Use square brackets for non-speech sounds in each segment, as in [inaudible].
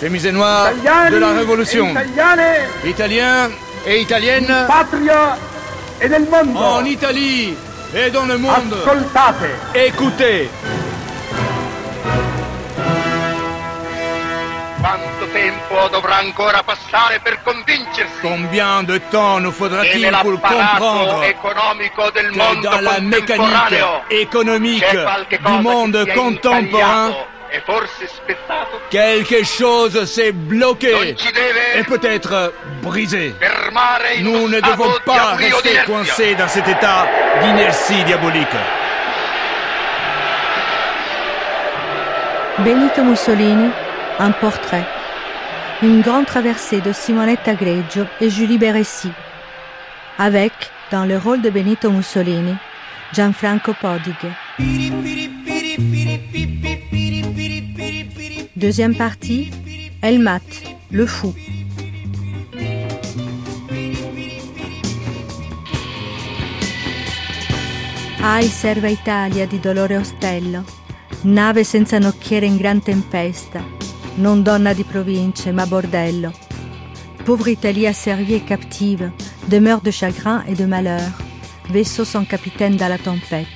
Chemise noire Italiani de la Révolution. italiane Italiens et Italiennes patria e del mondo. en Italie et dans le monde. Ascoltate. Écoutez. Quanto tempo dovrà ancora passare per convincersi Combien de temps nous faudra-t-il pour comprendre economico del que mondo dans la mécanique économique du monde contemporain, e forse quelque chose s'est bloqué et peut-être brisé. fermare in Nous ne devons pas rester coincés dans cet état d'inertie diabolique. Benito Mussolini, un portrait. Une grande traversée de Simonetta Greggio et Julie Beressi. Avec, dans le rôle de Benito Mussolini, Gianfranco Podighe. Deuxième partie, Elmat, le fou. Ai serva Italia di dolore ostello, nave senza nocchiere in gran tempesta, non donna di province ma bordello. Pauvre Italie asservie et captive, demeure de chagrin et de malheur, vaisseau sans capitaine dans la tempête,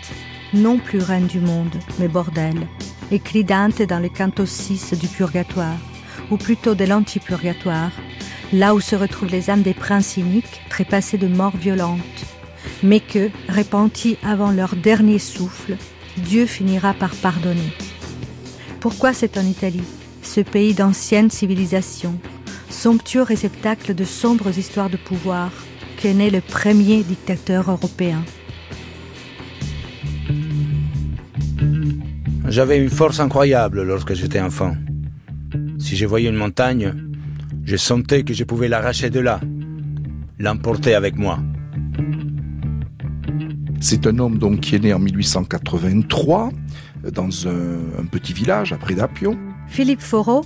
non plus reine du monde, mais bordel, écrit dans le canto 6 du purgatoire, ou plutôt de l'antipurgatoire, là où se retrouvent les âmes des princes iniques trépassés de morts violentes, mais que, repentis avant leur dernier souffle, Dieu finira par pardonner. Pourquoi c'est en Italie, ce pays d'ancienne civilisation, somptueux réceptacle de sombres histoires de pouvoir, qu'est né le premier dictateur européen? J'avais une force incroyable lorsque j'étais enfant. Si je voyais une montagne, je sentais que je pouvais l'arracher de là, l'emporter avec moi. C'est un homme donc qui est né en 1883 euh, dans un, un petit village après d'Apion Philippe Foreau,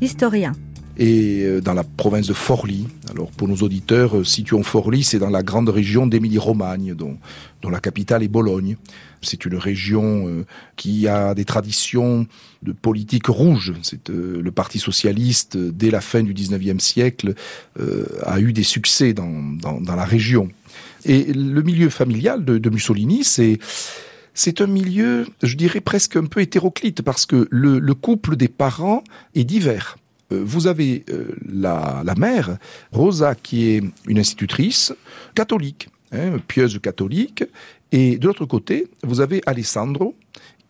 historien. et euh, dans la province de Forlì. Alors pour nos auditeurs, euh, situons Forlì, c'est dans la grande région d'Émilie-Romagne, dont, dont la capitale est Bologne. C'est une région euh, qui a des traditions de politique rouge. Euh, le Parti socialiste, euh, dès la fin du 19e siècle, a eu des succès dans, dans, la région. Et le milieu familial de, Mussolini, c'est un milieu, je dirais presque un peu hétéroclite, parce que le, le couple des parents est divers. Vous avez la, la mère, Rosa, qui est une institutrice catholique, hein, pieuse catholique, et de l'autre côté, vous avez Alessandro,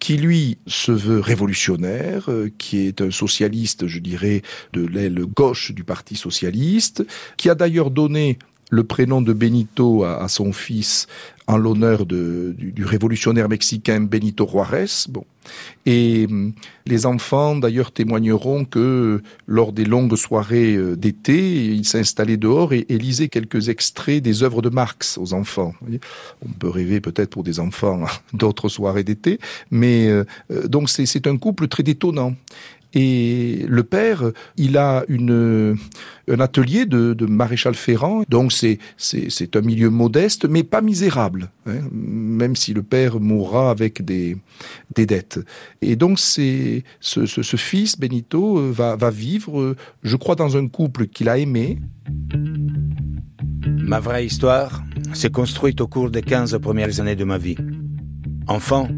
qui lui se veut révolutionnaire, euh, qui est un socialiste, je dirais, de l'aile gauche du Parti socialiste, qui a d'ailleurs donné le prénom de Benito à, son fils en l'honneur du, du révolutionnaire mexicain Benito Juarez. Bon. Et hum, les enfants, d'ailleurs, témoigneront que lors des longues soirées euh, d'été, il s'installait dehors et, et lisait quelques extraits des œuvres de Marx aux enfants. On peut rêver peut-être pour des enfants [laughs] d'autres soirées d'été, mais euh, euh, donc c'est un couple très détonnant. Et le père, il a un atelier de, maréchal ferrant, donc c'est c'est c'est un milieu modeste, mais pas misérable, hein, même si le père mourra avec des dettes. Et donc c'est ce, ce, ce fils Benito euh, va va vivre, euh, je crois, dans un couple qu'il a aimé. Ma vraie histoire s'est construite au cours des 15 premières années de ma vie. Enfant,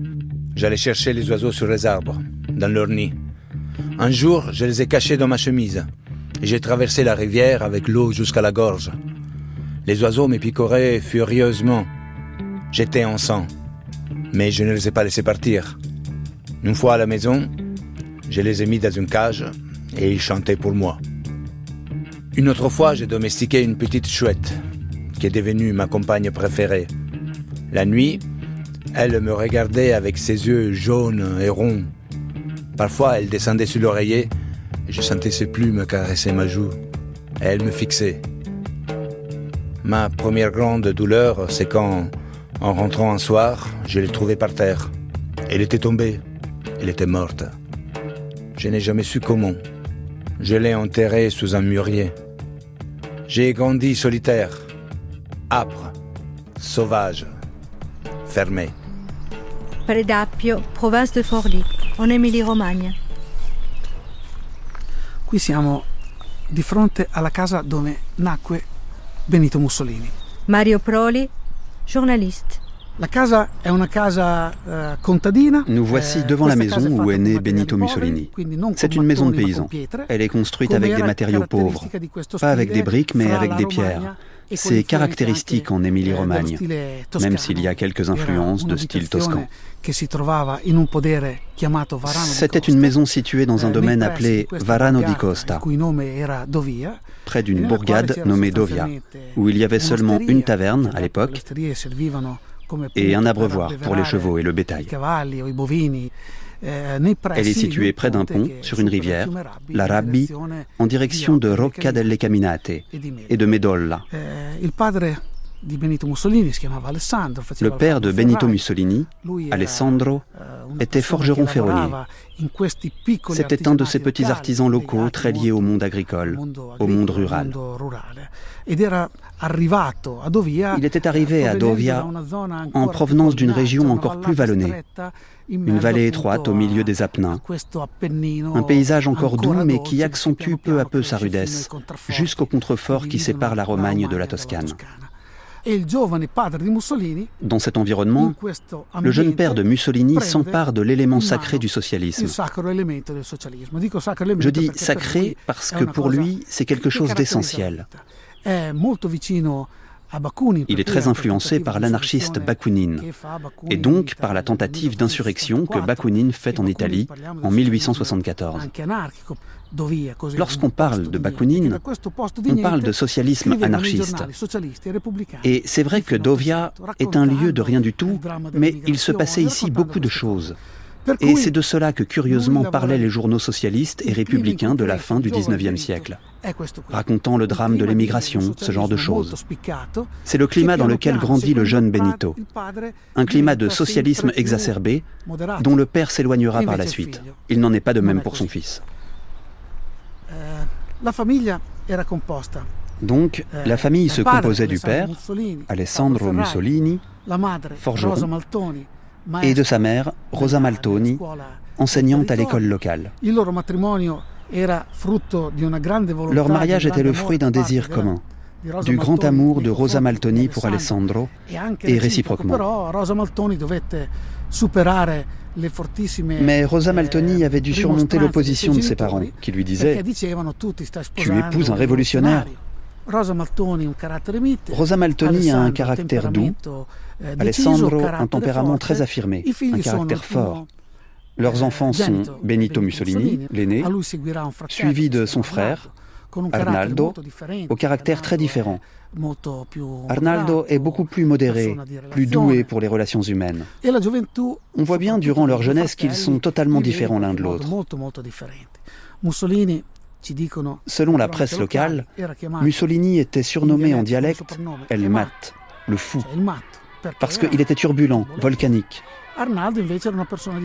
j'allais chercher les oiseaux sur les arbres, dans leur nid. Un jour, je les ai cachés dans ma chemise et j'ai traversé la rivière avec l'eau jusqu'à la gorge. Les oiseaux me picoraient furieusement. J'étais en sang, mais je ne les ai pas laissés partir. Une fois à la maison, je les ai mis dans une cage et ils chantaient pour moi. Une autre fois, j'ai domestiqué une petite chouette qui est devenue ma compagne préférée. La nuit, elle me regardait avec ses yeux jaunes et ronds. Parfois, elle descendait sur l'oreiller et je sentais ses plumes caresser ma joue. Elle me fixait. Ma première grande douleur, c'est quand, en rentrant un soir, je l'ai trouvée par terre. Elle était tombée. Elle était morte. Je n'ai jamais su comment. Je l'ai enterrée sous un mûrier. J'ai grandi solitaire, âpre, sauvage, fermé. Predappio, province de Forlì, en Emilia-Romagna. Qui siamo di fronte alla casa dove nacque Benito Mussolini. Mario Proli, journaliste. La casa è una casa eh, contadina. Nous voici Eh, devant la maison où est né Benito Mussolini. C'est une maison de mattoni, ma paysan. con pietre. Elle est construite avec des matériaux pauvres, pas avec des briques mais avec des Romagna pierres. C'est caractéristique en Émilie-Romagne, stile même s'il y a quelques influences de style toscan. C'était une maison située dans un eh, domaine appelé Varano di Costa, près d'une bourgade nommée Dovia, où il y avait seulement une taverne à l'époque et un abreuvoir pour les chevaux et le bétail. Pressi Elle est située près d'un pont sur une rivière, la Rabbi, en direction de Rocca delle Caminate e et de Medolla. Le père de. Benito Mussolini, Alessandro, eh, était forgeron ferronnier. C'était un de ces petits artisans locaux très liés au monde agricole, au monde rural. Il était arrivé à Dovia en provenance d'une région encore plus vallonnée, une vallée étroite au milieu des Apennins, un paysage encore doux mais qui accentue peu à peu sa ai rudesse, jusqu'au contrefort qui sépare la Romagne de la Toscane. Dans cet environnement, le jeune père de Mussolini s'empare de l'élément sacré du socialisme. Je dis sacré parce que pour lui, c'est quelque chose d'essentiel. Vita. È molto vicino a Bakunin. Il est très influencé par l'anarchiste Bakounine et donc par la tentative d'insurrection que Bakounine fait en Italie en 1874. Lorsqu'on parle de Bakounine, on parle de socialisme anarchiste. Et c'est vrai que Dovia est un lieu de rien du tout, mais il se passait ici beaucoup de choses. Et c'est de cela que curieusement parlaient les journaux socialistes et républicains de la fin du XIXe siècle, racontant le drame de l'émigration, ce genre de choses. C'est le climat dans lequel grandit le jeune Benito, un climat de socialisme exacerbé dont le père s'éloignera par la suite. Il n'en est pas de même pour son fils. La famiglia era composta Donc, la famille se composait du père, Alessandro Mussolini, forgeron, et de sa mère, Rosa Maltoni, enseignante à l'école locale. Leur mariage était le fruit d'un désir commun, du grand amour de Rosa Maltoni pour Alessandro, et réciproquement. Mais Rosa Maltoni avait dû surmonter l'opposition de ses parents, qui lui disaient Tu épouses un révolutionnaire. Rosa Maltoni a un caractère doux, Alessandro un tempérament très affirmé, un caractère fort. Leurs enfants sont Benito Mussolini, l'aîné, suivi de son frère, Arnaldo, au caractère très différent. Arnaldo est beaucoup plus modéré, plus doué pour les relations humaines. On voit bien durant leur jeunesse qu'ils sont totalement différents l'un de l'autre. Selon la presse locale, Mussolini était surnommé en dialecte El Mat, le fou, parce qu'il était turbulent, volcanique.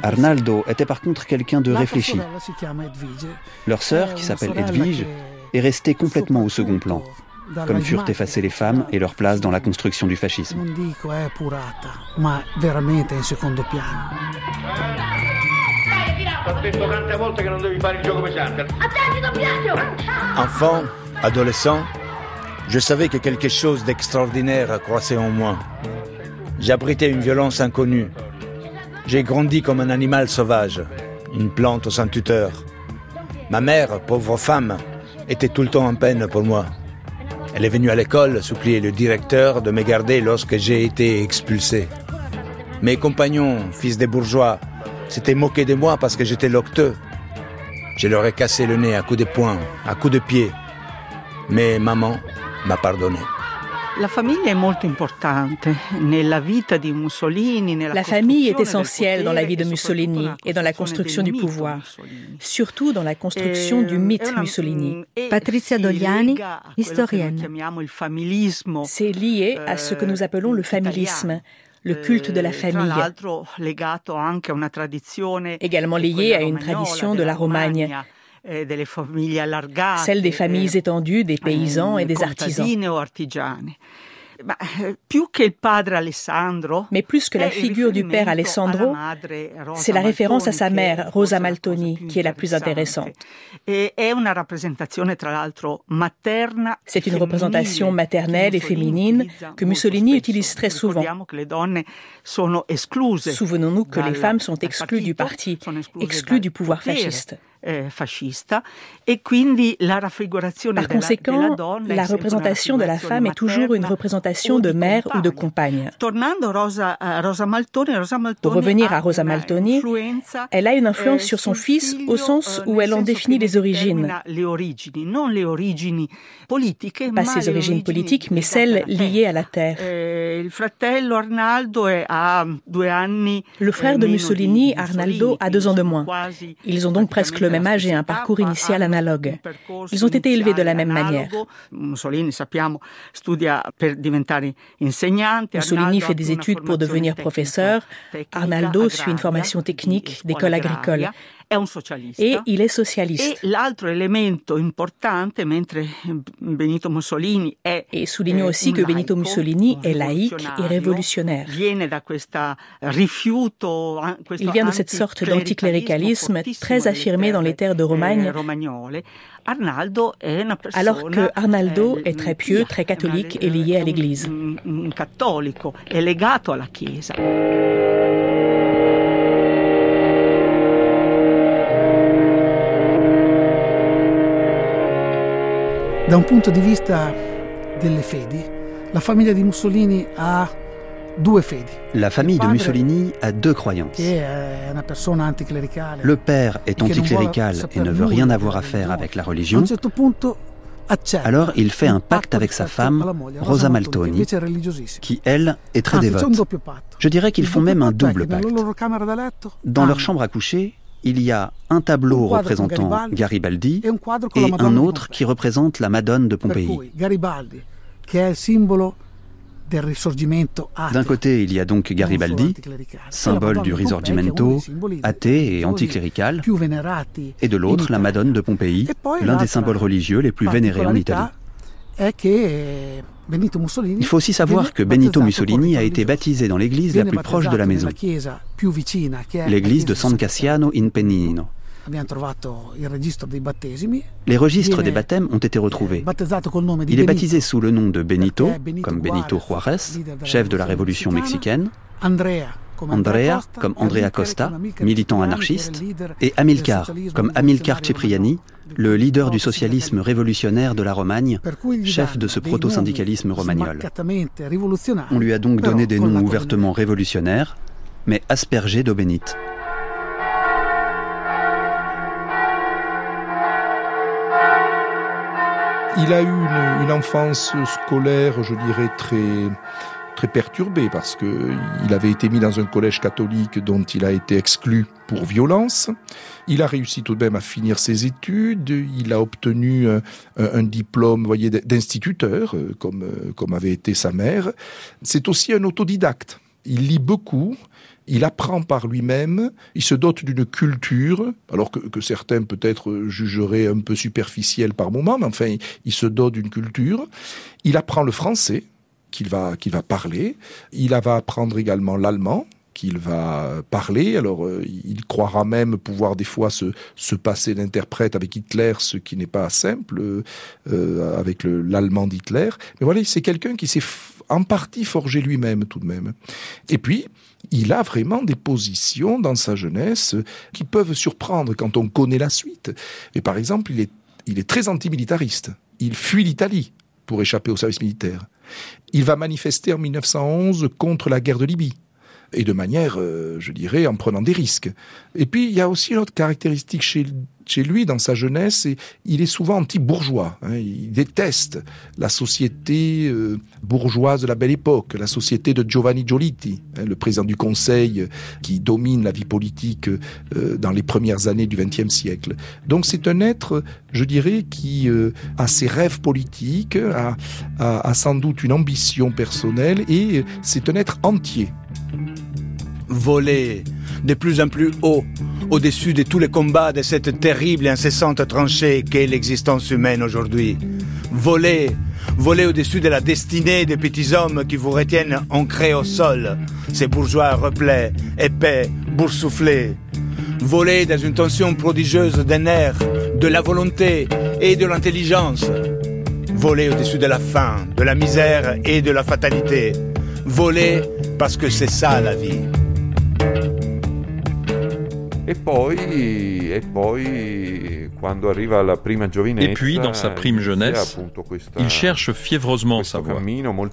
Arnaldo était par contre quelqu'un de réfléchi. Leur sœur, qui s'appelle Edwige, est restée complètement au second plan, comme furent effacées les femmes et leur place dans la construction du fascisme. Enfant, adolescent, je savais que quelque chose d'extraordinaire croissait en moi. J'abritais une violence inconnue. J'ai grandi comme un animal sauvage, une plante sans tuteur. Ma mère, pauvre femme, était tout le temps en peine pour moi. Elle est venue à l'école supplier le directeur de me garder lorsque j'ai été expulsé. Mes compagnons, fils des bourgeois, s'étaient moqués de moi parce que j'étais locteux. Je leur ai cassé le nez à coups de poing, à coups de pied. Mais maman m'a pardonné. La famille est molto importante nella vita di Mussolini. La famille est essentielle dans la vie de Mussolini et dans la construction du pouvoir, surtout dans la construction du mythe Mussolini. Patrizia Dogliani, historienne. C'est lié à ce que nous appelons le familisme, le culte de la famille, également lié à une tradition de la Romagne, celle des familles étendues, des paysans et des artisans. Mais plus que la figure du père Alessandro, c'est la référence à sa mère, Rosa Maltoni, qui est la plus intéressante. C'est une représentation maternelle et féminine que Mussolini utilise très souvent. Souvenons-nous que les femmes sont exclues du parti, exclues du pouvoir fasciste. Eh, fascista e quindi la Par conséquent, la représentation de la femme est toujours une représentation de mère ou de compagne. Pour revenir à Rosa Maltoni, elle a une influence sur son fils au sens où elle en définit les origines. Pas ses origines politiques, mais celles liées à la terre. Le frère de Mussolini, Arnaldo, a deux ans de moins. Ils ont donc presque le même âge et un parcours initial analogue. Ils ont été élevés de la même manière. Mussolini fait des études pour devenir professeur. Arnaldo suit une formation technique d'école agricole. Et il est socialiste. Et soulignons aussi que Benito Mussolini est laïque et révolutionnaire. Il vient de cette sorte d'anticléricalisme très affirmé dans les terres de Romagne, alors que Arnaldo est très pieux, très catholique et lié à l'Église. Da un punto di vista delle fedi, la famiglia di Mussolini ha due fedi. La famille de Mussolini a deux croyances. Le père est anticlérical et ne veut rien avoir à faire avec la religion. Alors il fait un pacte avec sa femme, Rosa Maltoni, qui, elle, est très dévote. Je dirais qu'ils font même un double pacte. Dans leur chambre à coucher, il y a un tableau représentant Garibaldi et un autre qui représente la Madone de Pompéi. D'un côté, il y a donc Garibaldi, symbole du risorgimento, athée et anticlérical, et de l'autre, la Madone de Pompéi, l'un des symboles religieux les plus vénérés en Italie. Il faut aussi savoir que Benito Mussolini a été baptisé dans l'église la plus proche de la maison, l'église de San Cassiano in Pennino. Les registres des baptêmes ont été retrouvés. Il est baptisé sous le nom de Benito, comme Benito Juárez, chef de la révolution mexicaine, Andrea, comme Andrea Costa, militant anarchiste, et Amilcar, comme Amilcar Cipriani, le leader du socialisme révolutionnaire de la Romagne, chef de ce proto-syndicalisme romagnol. On lui a donc donné des noms ouvertement révolutionnaires, mais aspergés d'eau bénite. Il a eu une, une enfance scolaire, je dirais, très très perturbé parce que il avait été mis dans un collège catholique dont il a été exclu pour violence. Il a réussi tout de même à finir ses études. Il a obtenu un, diplôme, voyez, d'instituteur, euh, comme euh, comme avait été sa mère. C'est aussi un autodidacte. Il lit beaucoup. Il apprend par lui-même, il se dote d'une culture, alors que, que certains peut-être jugeraient un peu superficielle par moment, mais enfin, il se dote d'une culture. Il apprend le français, qu'il va, va parler. Il va apprendre également l'allemand qu'il va parler. Alors, euh, il croira même pouvoir des fois se, se passer d'interprète avec Hitler, ce qui n'est pas simple euh, avec l'allemand d'Hitler. Mais voilà, c'est quelqu'un qui s'est en partie forgé lui-même tout de même. Et puis, il a vraiment des positions dans sa jeunesse qui peuvent surprendre quand on connaît la suite. Et par exemple, il est, il est très antimilitariste. Il fuit l'Italie pour échapper au service militaire. Il va manifester en 1911 contre la guerre de Libye et de manière, euh, je dirais, en prenant des risques. Et puis, il y a aussi une autre caractéristique chez chez lui, dans sa jeunesse, il est souvent anti-bourgeois. Hein. il déteste la société euh, bourgeoise de la belle époque, la société de Giovanni Giolitti, hein, le président du Conseil euh, qui domine la vie politique euh, dans les premières années du XXe siècle. Donc c'est un être, je dirais, qui a ses rêves politiques, a, a sans doute une ambition personnelle, et c'est un être entier. Voler de plus en plus haut, au-dessus de tous les combats de cette terrible et incessante tranchée qu'est l'existence humaine aujourd'hui. Voler, Voler au-dessus de la destinée des petits hommes qui vous retiennent ancrés au sol, ces bourgeois replets, épais, boursouflés. Voler dans une tension prodigieuse des nerfs, de la volonté et de l'intelligence. Voler au-dessus de la faim, de la misère et de la fatalité. Voler parce que c'est ça la vie. Et puis, quando arriva la prima Et puis, dans sa prime jeunesse, il cherche fiévreusement sa voie.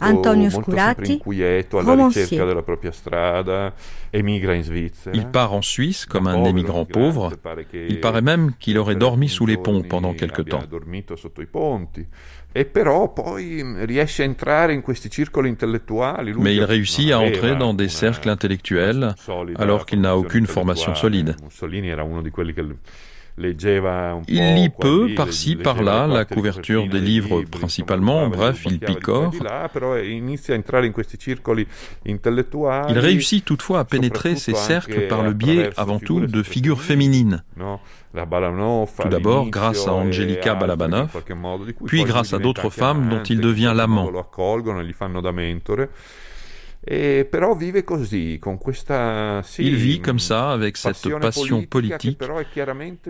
Antonio Scurati, romancier. Il part en Suisse comme un émigrant pauvre. Il paraît même qu'il aurait dormi sous les ponts pendant quelque temps. Mais il réussit à entrer dans des cercles intellectuels alors qu'il n'a aucune formation solide. Il lit peu, par-ci, par-là, la couverture des livres principalement, bref, il picore. Il réussit toutefois à pénétrer ces cercles par le biais, avant tout, de figures féminines. Tout d'abord grâce à Angelica Balabanov, puis grâce à d'autres femmes dont il devient l'amant. Il vit comme ça avec cette passion politique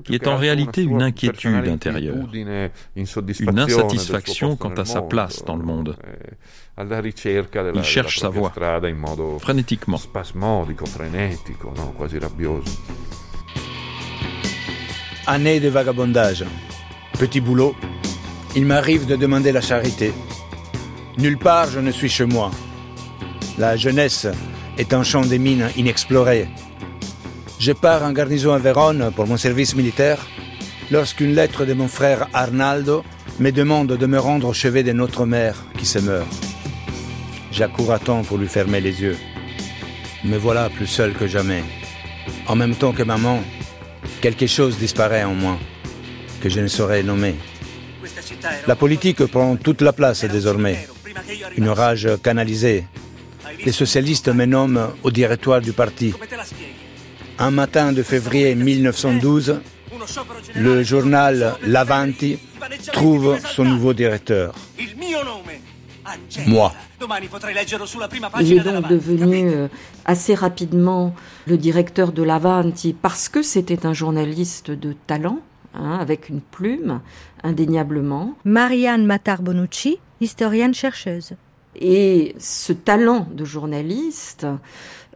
qui est en réalité une inquiétude intérieure, une insatisfaction quant à sa place dans le monde. Il cherche sa voie, frénétiquement. Année de vagabondage. Petit boulot. Il m'arrive de demander la charité. Nulle part je ne suis chez moi. La jeunesse est un champ des mines inexploré. Je pars en garnison à Vérone pour mon service militaire lorsqu'une lettre de mon frère Arnaldo me demande de me rendre au chevet de notre mère qui se meurt. J'accours à temps pour lui fermer les yeux. Me voilà plus seul que jamais. En même temps que maman, quelque chose disparaît en moi, que je ne saurais nommer. La politique prend toute la place désormais. Une rage canalisée. Les socialistes me nomment au directoire du parti. Un matin de février 1912, le journal L'Avanti trouve son nouveau directeur. Moi. Il est donc devenu euh, assez rapidement le directeur de l'Avanti parce que c'était un journaliste de talent, hein, avec une plume, indéniablement. Marianne Matar-Bonucci, historienne chercheuse. Et ce talent de journaliste,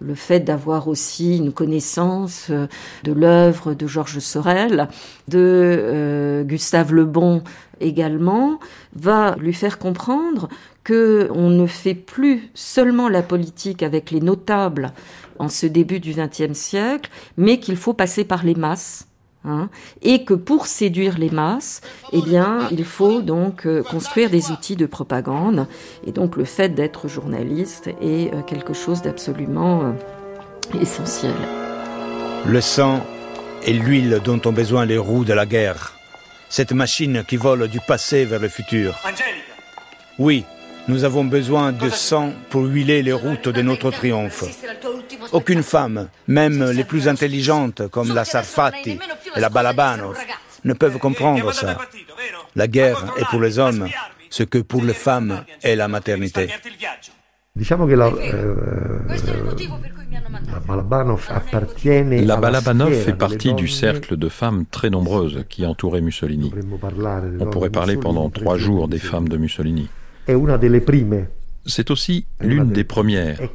le fait d'avoir aussi une connaissance euh, de l'œuvre de Georges Sorel, de euh, Gustave Le Bon également, va lui faire comprendre que on ne fait plus seulement la politique avec les notables en ce début du XXe siècle, mais qu'il faut passer par les masses. Hein, et que pour séduire les masses, eh bien, il faut donc euh, construire des outils de propagande. Et donc, le fait d'être journaliste est euh, quelque chose d'absolument euh, essentiel. Le sang et l'huile dont ont besoin les roues de la guerre. Cette machine qui vole du passé vers le futur. Oui, nous avons besoin de sang pour huiler les routes de notre triomphe. Aucune femme, même les plus intelligentes comme la Sarfati et la Balabanov, ne peuvent comprendre ça. La guerre est pour les hommes ce que pour les femmes est la maternité. La Balabanov fait partie du cercle de femmes très nombreuses qui entouraient Mussolini. On pourrait parler pendant trois jours des femmes de Mussolini. C'est aussi l'une des premières. Eh,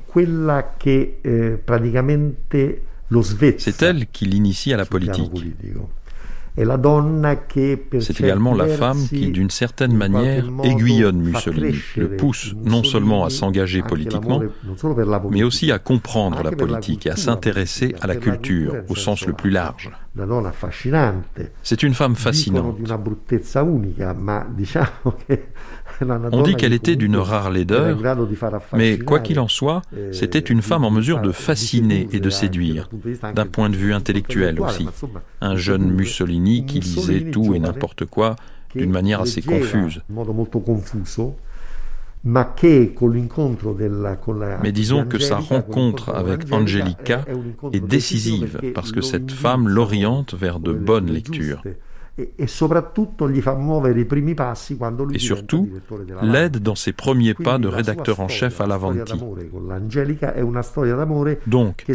C'est elle qui l'initie à la politique. C'est également la femme qui, d'une certaine manière, aiguillonne Mussolini, le pousse non seulement à s'engager politiquement, mais aussi à comprendre la politique et à s'intéresser à la culture au sens le plus large. C'est une femme fascinante. [laughs] [laughs] On dit qu'elle était d'une rare laideur, mais quoi qu'il en soit, c'était une femme en mesure de fasciner et de séduire, d'un point de vue intellectuel aussi. Un jeune Mussolini qui lisait tout et n'importe quoi d'une manière assez confuse. Mais disons que sa rencontre avec Angelica est décisive parce que cette femme l'oriente vers de bonnes lectures. Et surtout l'aide dans ses premiers pas de rédacteur en chef à l'Avanti. Donc,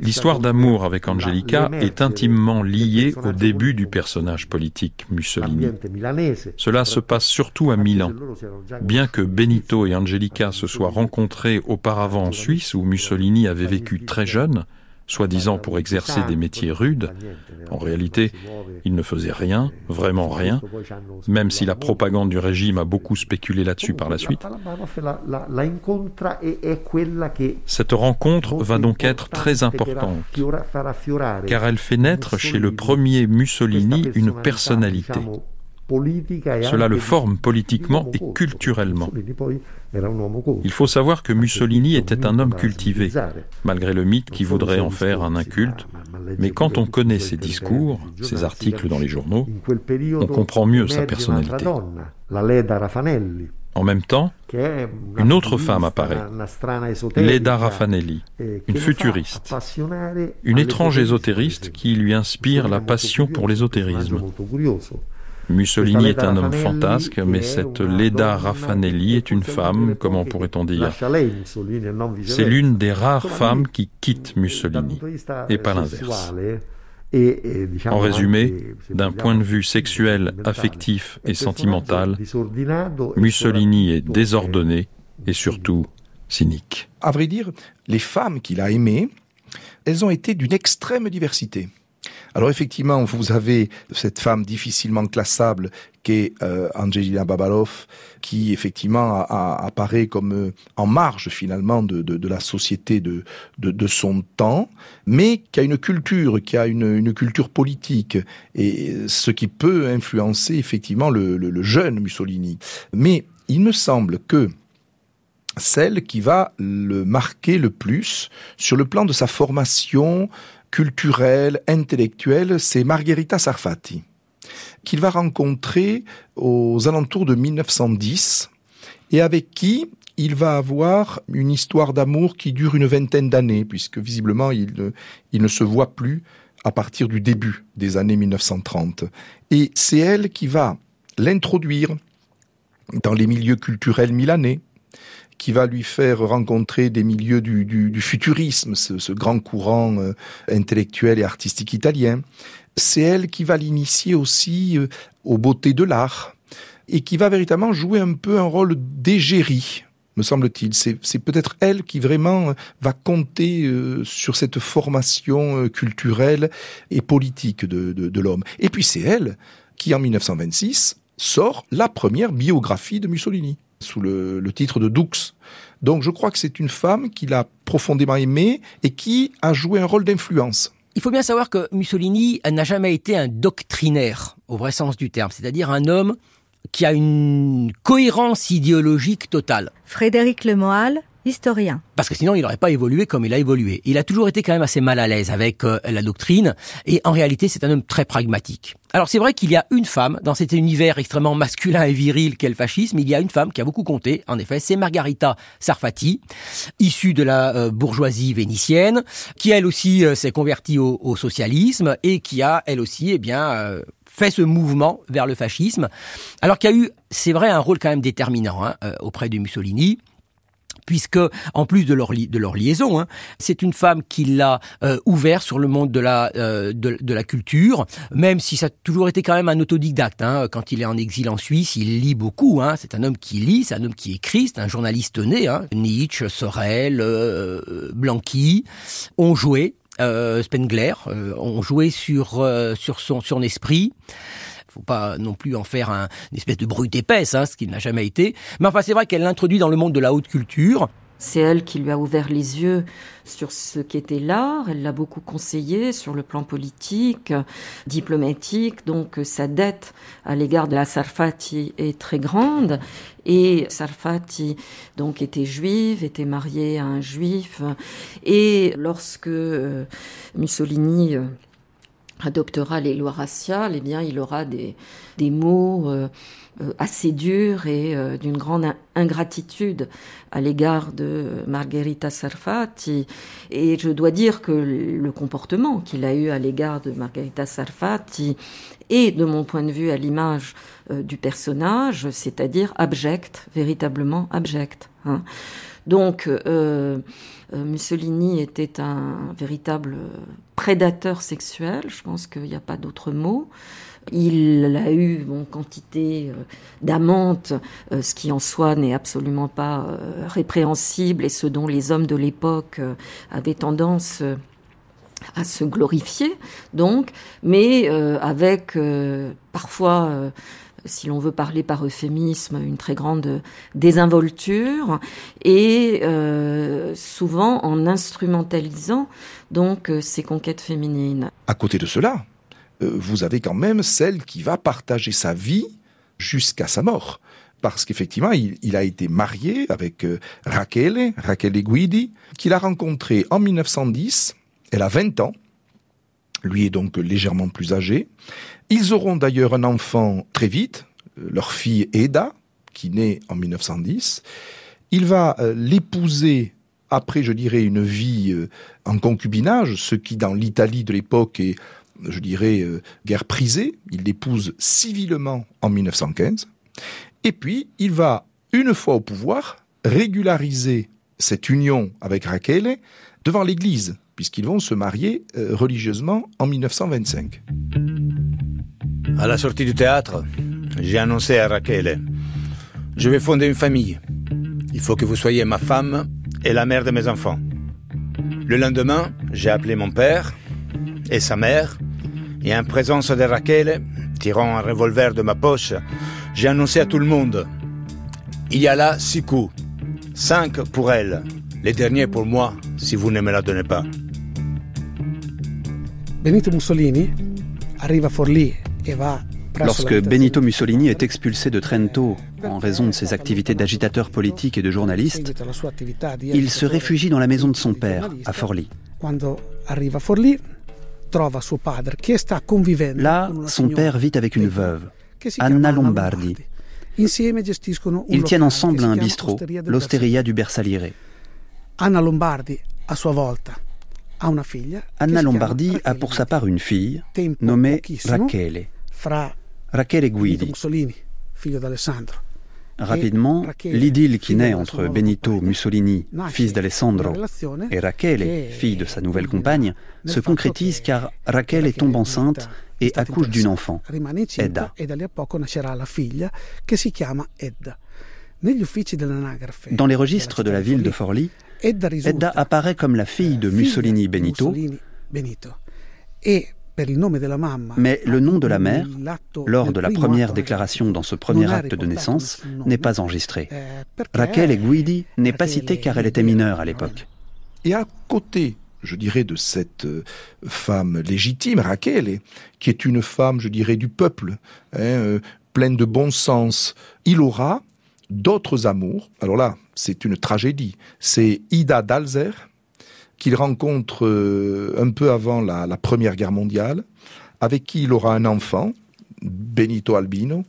l'histoire d'amour avec Angelica est intimement liée au début du personnage politique Mussolini. Cela se passe surtout à Milan. Bien que Benito et Angelica se soient rencontrés auparavant en Suisse où Mussolini avait vécu très jeune, soi-disant pour exercer des métiers rudes. En réalité, il ne faisait rien, vraiment rien, même si la propagande du régime a beaucoup spéculé là-dessus par la suite. Cette rencontre va donc être très importante, car elle fait naître chez le premier Mussolini une personnalité. Cela le forme politiquement et culturellement. Il faut savoir que Mussolini était un homme cultivé, malgré le mythe qui voudrait en faire un inculte. Mais quand on connaît ses discours, ses articles dans les journaux, on comprend mieux sa personnalité. En même temps, une autre femme apparaît, Leda Raffanelli, une futuriste, une étrange ésotériste qui lui inspire la passion pour l'ésotérisme. Mussolini est un homme fantasque, mais cette Leda Raffanelli est une femme, comment pourrait-on dire? C'est l'une des rares femmes qui quittent Mussolini, et pas l'inverse. En résumé, d'un point de vue sexuel, affectif et sentimental, Mussolini est désordonné et surtout cynique. À vrai dire, les femmes qu'il a aimées, elles ont été d'une extrême diversité. Alors effectivement, vous avez cette femme difficilement classable qu'est euh, Angelina Babalov, qui effectivement apparaît comme euh, en marge finalement de, la société de, de, son temps, mais qui a une culture, qui a une, culture politique, et ce qui peut influencer effectivement le, le jeune Mussolini. Mais il me semble que celle qui va le marquer le plus sur le plan de sa formation culturelle, intellectuelle, c'est Margherita Sarfati, qu'il va rencontrer aux alentours de 1910 et avec qui il va avoir une histoire d'amour qui dure une vingtaine d'années, puisque visiblement il ne, se voit plus à partir du début des années 1930. Et c'est elle qui va l'introduire dans les milieux culturels milanais, qui va lui faire rencontrer des milieux du, futurisme, ce, grand courant euh, intellectuel et artistique italien. C'est elle qui va l'initier aussi euh, aux beautés de l'art et qui va véritablement jouer un peu un rôle d'égérie me semble-t-il. C'est peut-être elle qui vraiment euh, va compter sur cette formation culturelle et politique de, de l'homme. Et puis c'est elle qui, en 1926, sort la première biographie de Mussolini sous le, titre de Dux. Donc je crois que c'est une femme qu'il a profondément aimée et qui a joué un rôle d'influence. Il faut bien savoir que Mussolini n'a jamais été un doctrinaire au vrai sens du terme, c'est-à-dire un homme qui a une cohérence idéologique totale. Frédéric Lemoal, historien. Parce que sinon, il n'aurait pas évolué comme il a évolué. Il a toujours été quand même assez mal à l'aise avec euh, la doctrine, et en réalité, c'est un homme très pragmatique. Alors c'est vrai qu'il y a une femme dans cet univers extrêmement masculin et viril qu'est le fascisme, il y a une femme qui a beaucoup compté, en effet, c'est Margarita Sarfati, issue de la euh, bourgeoisie vénitienne, qui elle aussi euh, s'est convertie au, socialisme et qui a elle aussi, eh bien, fait ce mouvement vers le fascisme, alors qu'il y a eu, c'est vrai, un rôle quand même déterminant hein, auprès de Mussolini puisque en plus de leur, de leur liaison, hein, c'est une femme qui l'a euh, ouvert sur le monde de la, euh, de, la culture, même si ça a toujours été quand même un autodidacte. Hein. Quand il est en exil en Suisse, il lit beaucoup. Hein. C'est un homme qui lit, c'est un homme qui écrit, c'est un journaliste né. Hein. Nietzsche, Sorel, euh, Blanqui ont joué. Spengler ont joué sur sur son, son esprit faut pas non plus en faire un, une espèce de brute épaisse, hein, ce qu'il n'a jamais été. Mais enfin, c'est vrai qu'elle l'introduit dans le monde de la haute culture. C'est elle qui lui a ouvert les yeux sur ce qu'était l'art. Elle l'a beaucoup conseillé sur le plan politique, diplomatique. Donc sa dette à l'égard de la Sarfati est très grande. Et Sarfati donc était juive, était mariée à un juif. Et lorsque euh, Mussolini euh, adoptera les lois raciales, eh bien, il aura des, des mots euh, euh, assez durs et euh, d'une grande ingratitude à l'égard de Margherita Sarfati. Et je dois dire que le comportement qu'il a eu à l'égard de Margherita Sarfati est, de mon point de vue, à l'image du personnage, c'est-à-dire abject, véritablement abject. Hein. Donc, euh, Mussolini était un véritable prédateur sexuel, je pense qu'il n'y a pas d'autre mot. Il a eu bon, quantité euh, d'amantes, euh, ce qui en soi n'est absolument pas répréhensible et ce dont les hommes de l'époque avaient tendance à se glorifier, donc, mais avec parfois si l'on veut parler par euphémisme, une très grande désinvolture et euh, souvent en instrumentalisant donc euh, ces conquêtes féminines. À côté de cela, euh, vous avez quand même celle qui va partager sa vie jusqu'à sa mort. Parce qu'effectivement, il, a été marié avec Rachele, Rachele Guidi, qu'il a rencontrée en 1910. Elle a 20 ans. Lui est donc légèrement plus âgé. Ils auront d'ailleurs un enfant très vite, euh, leur fille Eda, qui naît en 1910. Il va euh, l'épouser après, je dirais, une vie euh, en concubinage, ce qui dans l'Italie de l'époque est, je dirais, guerre prisée. Il l'épouse civilement en 1915. Et puis, il va, une fois au pouvoir, régulariser cette union avec Raquel devant l'Église, puisqu'ils vont se marier religieusement en 1925. À la sortie du théâtre, j'ai annoncé à Raquel, je vais fonder une famille. Il faut que vous soyez ma femme et la mère de mes enfants. Le lendemain, j'ai appelé mon père et sa mère, et en présence de Raquel, tirant un revolver de ma poche, j'ai annoncé à tout le monde, il y a là six coups, cinq pour elle, les derniers pour moi, si vous ne me la donnez pas. Benito Mussolini arrive à Forlì Lorsque Benito Mussolini est expulsé de Trento en raison de ses activités d'agitateur politique et de journaliste, il se réfugie dans la maison de son père, à Forlì. Là, son père vit avec une veuve, Anna Lombardi. Ils tiennent ensemble un bistrot, l'Osteria du Bersagliere. Anna Lombardi, a sua volta, Anna Lombardi a pour sa part une fille nommée Rachele. Rachele Guidi. Rapidement, l'idylle qui naît entre Benito Mussolini, fils d'Alessandro, et Rachele, fille de sa nouvelle compagne, se concrétise car Rachele tombe enceinte et accouche d'une enfant, Edda. Dans les registres de la ville de Forlì, Edda apparaît comme la fille de Mussolini Benito, mais le nom de la mère, lors de la première déclaration dans ce premier acte de naissance, n'est pas enregistré. Raquel et Guidi n'est pas citée car elle était mineure à l'époque. Et à côté je dirais, de cette euh, femme légitime, Raquel, qui est une femme, je dirais, du peuple, hein, euh, pleine de bon sens. Il aura d'autres amours. Alors là, c'est une tragédie. C'est Ida Dalzer, qu'il rencontre euh, un peu avant la, Première Guerre mondiale, avec qui il aura un enfant, Benito Albino,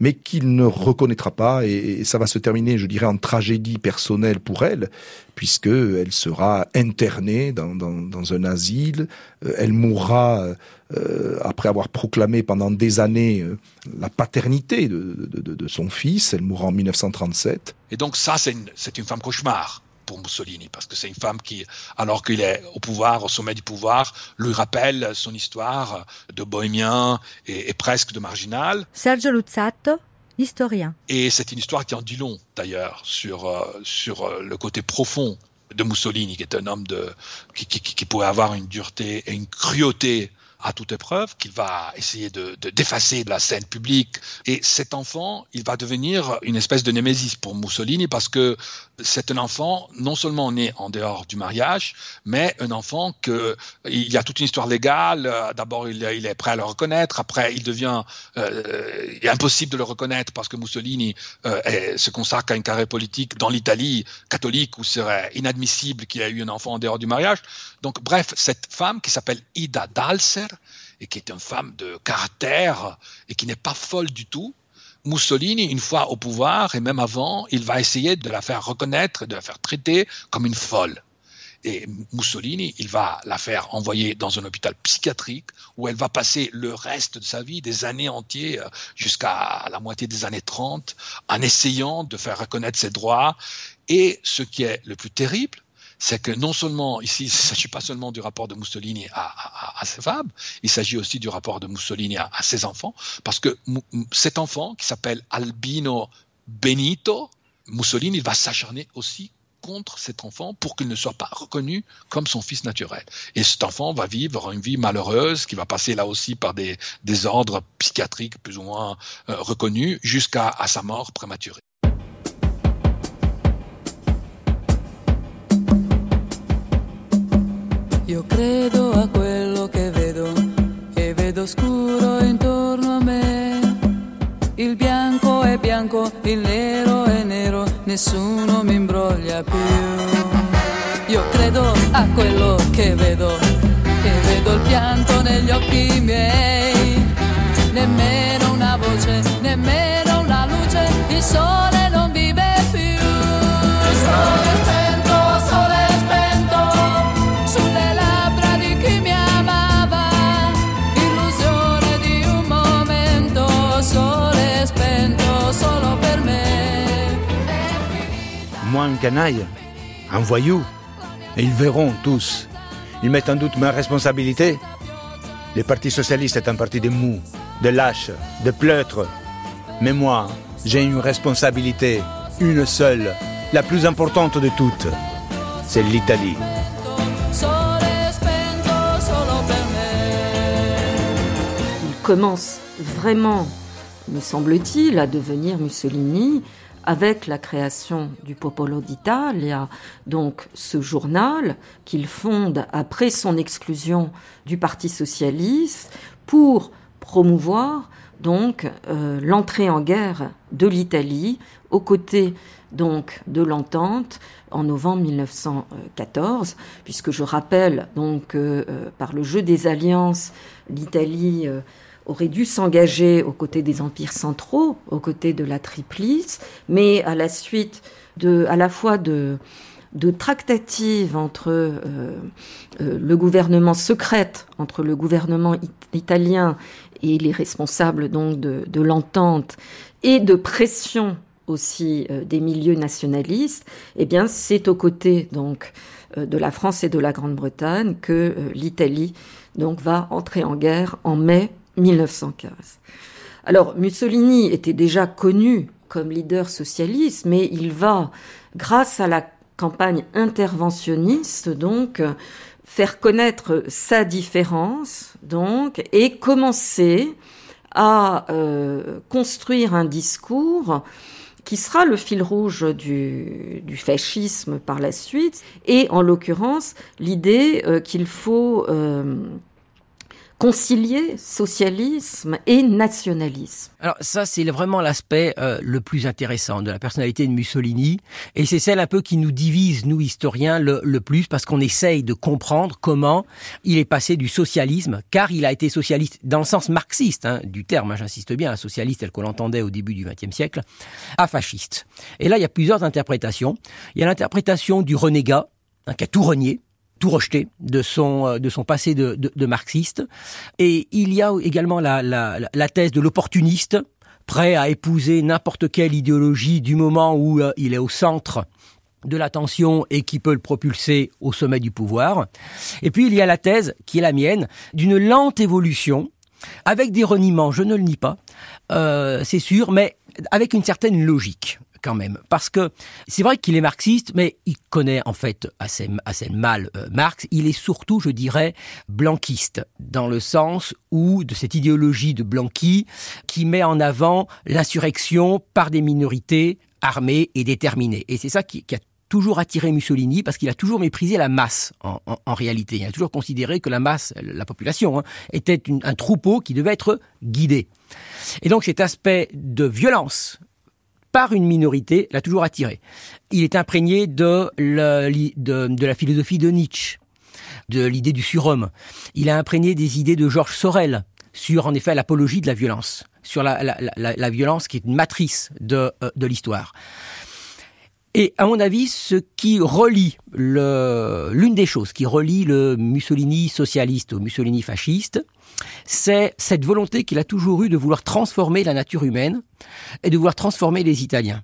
mais qu'il ne reconnaîtra pas et, ça va se terminer, je dirais, en tragédie personnelle pour elle, puisque elle sera internée dans, un asile, euh, elle mourra euh, après avoir proclamé pendant des années euh, la paternité de, son fils, elle mourra en 1937. Et donc ça, c'est une, une femme cauchemar pour Mussolini, parce que c'est une femme qui, alors qu'il est au pouvoir, au sommet du pouvoir, lui rappelle son histoire de bohémien et, presque de marginal. Sergio Luzzato, historien. Et c'est une histoire qui en dit long, d'ailleurs, sur, euh, sur euh, le côté profond de Mussolini, qui est un homme de, qui, qui, qui pourrait avoir une dureté et une cruauté à toute épreuve, qu'il va essayer de, d'effacer de, la scène publique. Et cet enfant, il va devenir une espèce de némésis pour Mussolini parce que c'est un enfant non seulement né en dehors du mariage, mais un enfant que il y a toute une histoire légale. D'abord, il, il est prêt à le reconnaître. Après, il devient euh, impossible de le reconnaître parce que Mussolini euh, se consacre à une carrière politique dans l'Italie catholique où serait inadmissible qu'il ait eu un enfant en dehors du mariage. Donc, bref, cette femme qui s'appelle Ida Dalser et qui est une femme de caractère et qui n'est pas folle du tout. Mussolini, une fois au pouvoir et même avant, il va essayer de la faire reconnaître, de la faire traiter comme une folle. Et Mussolini, il va la faire envoyer dans un hôpital psychiatrique où elle va passer le reste de sa vie, des années entières, jusqu'à la moitié des années 30, en essayant de faire reconnaître ses droits. Et ce qui est le plus terrible, c'est que non seulement ici, il ne s'agit pas seulement du rapport de Mussolini à, ses femmes, il s'agit aussi du rapport de Mussolini à, ses enfants, parce que cet enfant qui s'appelle Albino Benito, Mussolini il va s'acharner aussi contre cet enfant pour qu'il ne soit pas reconnu comme son fils naturel. Et cet enfant va vivre une vie malheureuse qui va passer là aussi par des, des ordres psychiatriques plus ou moins euh, reconnus jusqu'à sa mort prématurée. Il nero è nero, nessuno mi imbroglia più. Io credo a quello che vedo e vedo il pianto negli occhi miei. Nemmeno una voce, nemmeno una luce, il sole non vive Un canaille, un voyou, et ils verront tous. Ils mettent en doute ma responsabilité. Le Parti socialiste est un parti de mous, de lâches, de pleutres. Mais moi, j'ai une responsabilité, une seule, la plus importante de toutes. C'est l'Italie. Il commence vraiment, me semble-t-il, à devenir Mussolini avec la création du Popolo d'Italia, donc ce journal qu'il fonde après son exclusion du Parti socialiste pour promouvoir donc euh, l'entrée en guerre de l'Italie aux côtés donc de l'entente en novembre 1914 puisque je rappelle donc que euh, par le jeu des alliances l'Italie euh, aurait dû s'engager aux côtés des empires centraux, aux côtés de la Triplice, mais à la suite de, à la fois de, de tractatives entre euh, euh, le gouvernement secrète, entre le gouvernement it italien et les responsables donc de, de l'entente, et de pression aussi euh, des milieux nationalistes, eh bien c'est aux côtés donc euh, de la France et de la Grande-Bretagne que euh, l'Italie donc va entrer en guerre en mai 1915. Alors Mussolini était déjà connu comme leader socialiste, mais il va, grâce à la campagne interventionniste, donc faire connaître sa différence, donc, et commencer à euh, construire un discours qui sera le fil rouge du, fascisme par la suite, et en l'occurrence l'idée euh, qu'il faut euh, concilier socialisme et nationalisme. Alors ça, c'est vraiment l'aspect euh, le plus intéressant de la personnalité de Mussolini, et c'est celle un peu qui nous divise, nous historiens, le, le plus, parce qu'on essaye de comprendre comment il est passé du socialisme, car il a été socialiste dans le sens marxiste hein, du terme, hein, j'insiste bien, un socialiste tel qu'on l'entendait au début du XXe siècle, à fasciste. Et là, il y a plusieurs interprétations. Il y a l'interprétation du renégat, hein, qui a tout renié, tout rejeté de son euh, de son passé de, de, de marxiste. Et il y a également la, la, la thèse de l'opportuniste, prêt à épouser n'importe quelle idéologie du moment où euh, il est au centre de l'attention et qui peut le propulser au sommet du pouvoir. Et puis il y a la thèse, qui est la mienne, d'une lente évolution, avec des reniements, je ne le nie pas, euh, c'est sûr, mais avec une certaine logique quand même. Parce que c'est vrai qu'il est marxiste, mais il connaît en fait assez, mal euh, Marx. Il est surtout, je dirais, blanquiste, dans le sens où de cette idéologie de Blanqui qui met en avant l'insurrection par des minorités armées et déterminées. Et c'est ça qui, a toujours attiré Mussolini parce qu'il a toujours méprisé la masse en, réalité. Il a toujours considéré que la masse, la population, hein, était un troupeau qui devait être guidé. Et donc cet aspect de violence par une minorité l'a toujours attiré. Il est imprégné de, la philosophie de Nietzsche de l'idée du surhomme. Il a imprégné des idées de Georges Sorel sur, en effet, l'apologie de la violence, sur la, violence qui est une matrice de, euh, de l'histoire. Et à mon avis, ce qui relie l'une des choses qui relie le Mussolini socialiste au Mussolini fasciste, c'est cette volonté qu'il a toujours eue de vouloir transformer la nature humaine et de vouloir transformer les Italiens.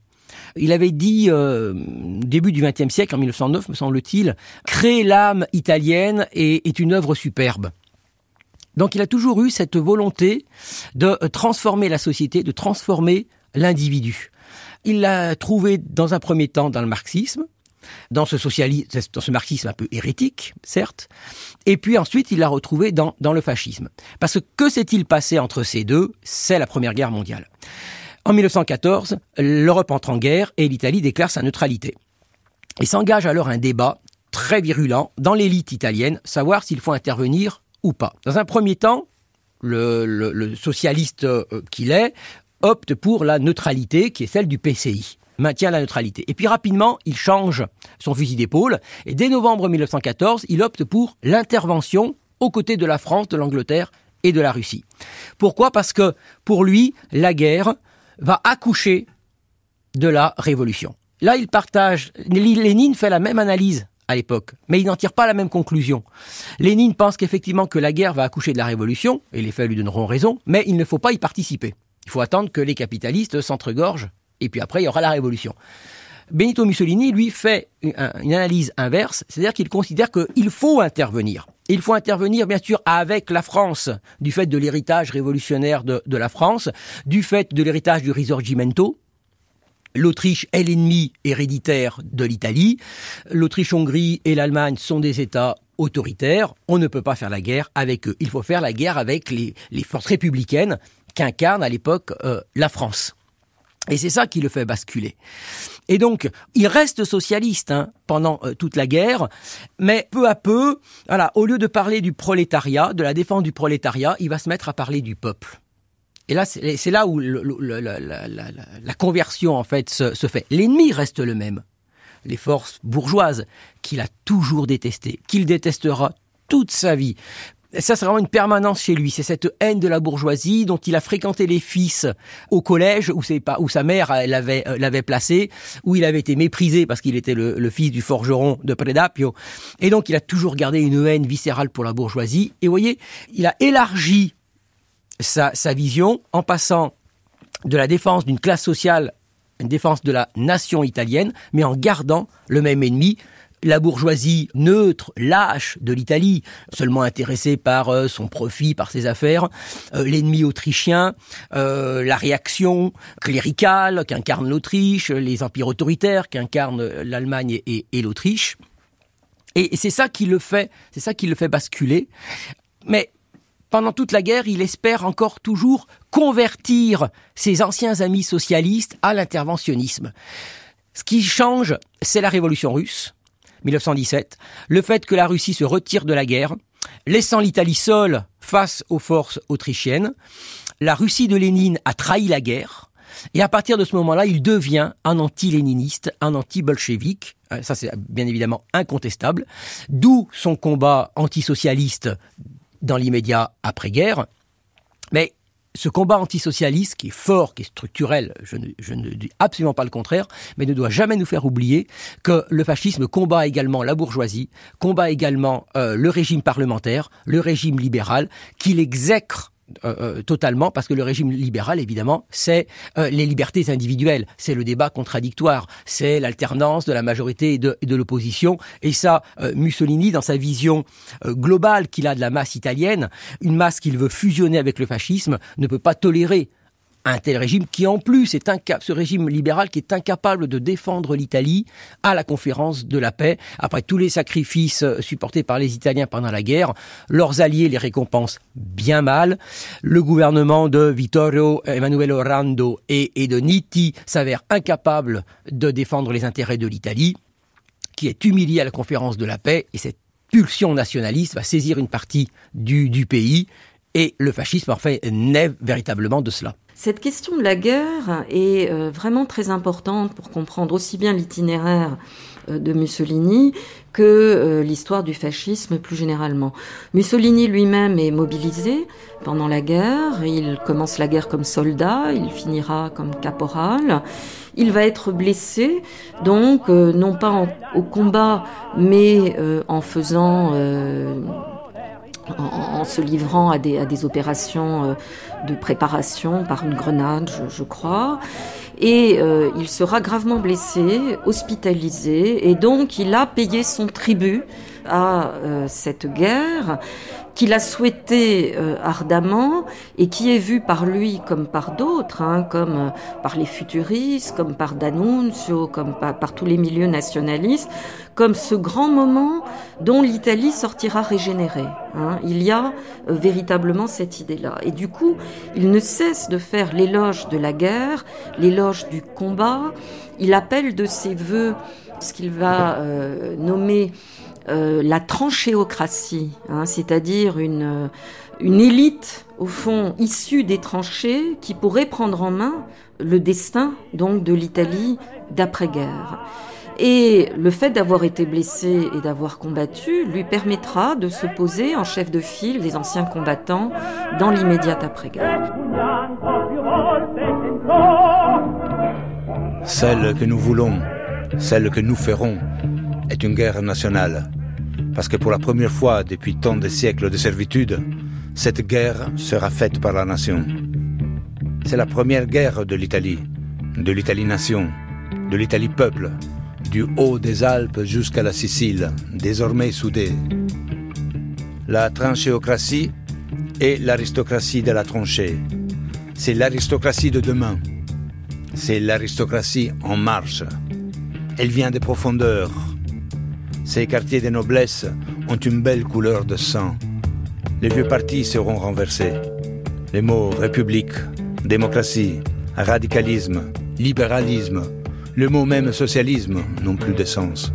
Il avait dit, euh, début du XXe siècle, en 1909, me semble-t-il, créer l'âme italienne est, est une œuvre superbe. Donc il a toujours eu cette volonté de transformer la société, de transformer l'individu. Il l'a trouvé dans un premier temps dans le marxisme, dans ce socialisme, marxisme un peu hérétique, certes, et puis ensuite il l'a retrouvé dans, le fascisme. Parce que que s'est-il passé entre ces deux? C'est la Première Guerre mondiale. En 1914, l'Europe entre en guerre et l'Italie déclare sa neutralité. Et s'engage alors un débat très virulent dans l'élite italienne, savoir s'il faut intervenir ou pas. Dans un premier temps, le, le socialiste euh, qu'il est opte pour la neutralité qui est celle du PCI maintient la neutralité. Et puis rapidement, il change son fusil d'épaule et dès novembre 1914, il opte pour l'intervention aux côtés de la France, de l'Angleterre et de la Russie. Pourquoi? Parce que pour lui, la guerre va accoucher de la révolution. Là, il partage, Lénine fait la même analyse à l'époque, mais il n'en tire pas la même conclusion. Lénine pense qu'effectivement que la guerre va accoucher de la révolution, et les faits lui donneront raison, mais il ne faut pas y participer. Il faut attendre que les capitalistes s'entregorgent, et puis après, il y aura la révolution. Benito Mussolini, lui, fait une, analyse inverse, c'est-à-dire qu'il considère qu'il faut intervenir. Il faut intervenir, bien sûr, avec la France, du fait de l'héritage révolutionnaire de, la France, du fait de l'héritage du Risorgimento, L'Autriche est l'ennemi héréditaire de l'Italie. L'Autriche-Hongrie et l'Allemagne sont des États autoritaires. On ne peut pas faire la guerre avec eux. Il faut faire la guerre avec les forces républicaines qu'incarne à l'époque euh, la France. Et c'est ça qui le fait basculer. Et donc, il reste socialiste hein, pendant euh, toute la guerre, mais peu à peu, voilà, au lieu de parler du prolétariat, de la défense du prolétariat, il va se mettre à parler du peuple. Et là, c'est là où la, conversion en fait se, se fait. L'ennemi reste le même, les forces bourgeoises qu'il a toujours détestées, qu'il détestera toute sa vie ça, c'est vraiment une permanence chez lui. C'est cette haine de la bourgeoisie dont il a fréquenté les fils au collège où, pas, où sa mère l'avait, euh, l'avait placé, où il avait été méprisé parce qu'il était le, fils du forgeron de Predapio. Et donc, il a toujours gardé une haine viscérale pour la bourgeoisie. Et vous voyez, il a élargi sa, sa vision en passant de la défense d'une classe sociale une défense de la nation italienne, mais en gardant le même ennemi, la bourgeoisie neutre, lâche de l'Italie, seulement intéressée par euh, son profit, par ses affaires, euh, l'ennemi autrichien, euh, la réaction cléricale qu'incarne l'Autriche, les empires autoritaires qu'incarnent l'Allemagne et, l'Autriche. Et, c'est ça qui le fait, c'est ça qui le fait basculer. Mais pendant toute la guerre, il espère encore toujours convertir ses anciens amis socialistes à l'interventionnisme. Ce qui change, c'est la révolution russe 1917, le fait que la Russie se retire de la guerre, laissant l'Italie seule face aux forces autrichiennes. La Russie de Lénine a trahi la guerre. Et à partir de ce moment-là, il devient un anti-léniniste, un anti-bolchevique. Euh, ça, c'est bien évidemment incontestable. D'où son combat antisocialiste dans l'immédiat après-guerre. Mais ce combat antisocialiste, qui est fort, qui est structurel, je ne, dis absolument pas le contraire, mais ne doit jamais nous faire oublier que le fascisme combat également la bourgeoisie, combat également euh, le régime parlementaire, le régime libéral, qu'il exècre euh, euh, totalement parce que le régime libéral, évidemment, c'est euh, les libertés individuelles, c'est le débat contradictoire, c'est l'alternance de la majorité et de, de l'opposition. Et ça, Mussolini, dans sa vision globale qu'il a de la masse italienne, une masse qu'il veut fusionner avec le fascisme, ne peut pas tolérer un tel régime qui en plus est incapable, ce régime libéral qui est incapable de défendre l'Italie à la conférence de la paix, après tous les sacrifices euh, supportés par les Italiens pendant la guerre, leurs alliés les récompensent bien mal, le gouvernement de Vittorio Emanuele Orlando et, et de Nitti s'avère incapable de défendre les intérêts de l'Italie, qui est humilié à la conférence de la paix, et cette pulsion nationaliste va saisir une partie du, du pays, Et le fascisme, en fait, naît véritablement de cela. Cette question de la guerre est euh, vraiment très importante pour comprendre aussi bien l'itinéraire euh, de Mussolini que euh, l'histoire du fascisme plus généralement. Mussolini lui-même est mobilisé pendant la guerre, il commence la guerre comme soldat, il finira comme caporal, il va être blessé, donc non pas au combat, mais en faisant en, se livrant à des, à opérations euh, de préparation par une grenade, je, crois. Et euh, il sera gravement blessé, hospitalisé, et donc il a payé son tribut à euh, cette guerre qu'il a souhaité euh, ardemment et qui est vu par lui comme par d'autres, hein, comme euh, par les futuristes, comme par D'Annunzio, comme par, tous les milieux nationalistes, comme ce grand moment dont l'Italie sortira régénérée. Hein. Il y a euh, véritablement cette idée-là. Et du coup, il ne cesse de faire l'éloge de la guerre, l'éloge du combat. Il appelle de ses voeux ce qu'il va nommer euh, la tranchéocratie, hein, c'est-à-dire une, euh, une élite au fond issue des tranchées qui pourrait prendre en main le destin donc de l'Italie d'après-guerre. Et le fait d'avoir été blessé et d'avoir combattu lui permettra de se poser en chef de file des anciens combattants dans l'immédiate après-guerre. Celle que nous voulons, celle que nous ferons, est une guerre nationale. Parce que pour la première fois depuis tant de siècles de servitude, cette guerre sera faite par la nation. C'est la première guerre de l'Italie, de l'Italie-nation, de l'Italie-peuple, du haut des Alpes jusqu'à la Sicile, désormais soudée. La tranchéocratie est l'aristocratie de la tranchée. C'est l'aristocratie de demain. C'est l'aristocratie en marche. Elle vient des profondeurs, ces quartiers de noblesse ont une belle couleur de sang. Les vieux partis seront renversés. Les mots république, démocratie, radicalisme, libéralisme, le mot même socialisme n'ont plus de sens.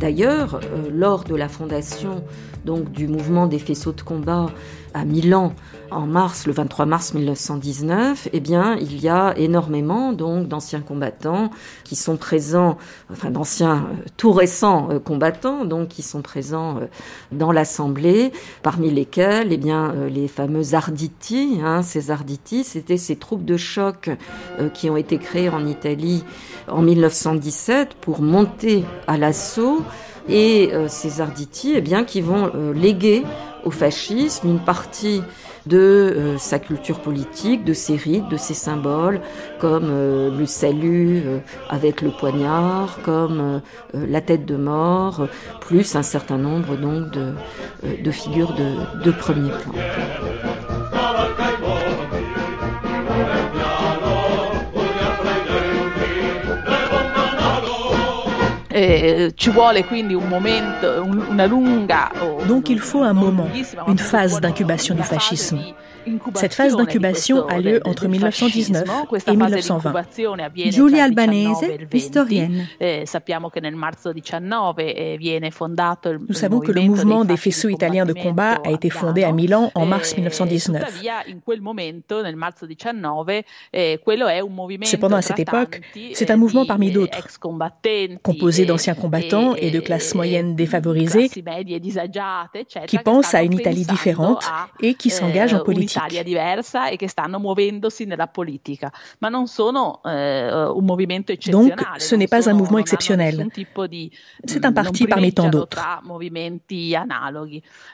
D'ailleurs, euh, lors de la fondation donc du mouvement des faisceaux de combat à Milan en mars, le 23 mars 1919, eh bien, il y a énormément donc d'anciens combattants qui sont présents, enfin d'anciens euh, tout récents euh, combattants donc qui sont présents euh, dans l'assemblée, parmi lesquels, eh bien, les fameux Arditi. Hein, ces Arditi, c'était ces troupes de choc qui ont été créées en Italie en 1917 pour monter à l'assaut et ces Arditi, eh bien, qui vont léguer au fascisme une partie de euh, sa culture politique, de ses rites, de ses symboles, comme euh, le salut euh, avec le poignard, comme la tête de mort, plus un certain nombre donc de, figures de, de premier plan. Donc il faut un moment, une phase d'incubation du fascisme. Cette phase d'incubation a lieu entre 1919 et 1920. Giulia Albanese, historienne. Eh, eh, Nous savons que le mouvement des faisceaux italiens de combat a été fondé à Milan en mars 1919. Eh, Cependant, à cette époque, c'est un mouvement parmi d'autres, composé d'anciens combattants et de classes moyennes défavorisées, qui pensent à une Italie différente et qui s'engagent en politique politique. diversa e che stanno muovendosi nella politica, ma non sono eh, un movimento eccezionale. Donc, ce n'est pas un mouvement exceptionnel. C'est un parti parmi tant d'autres.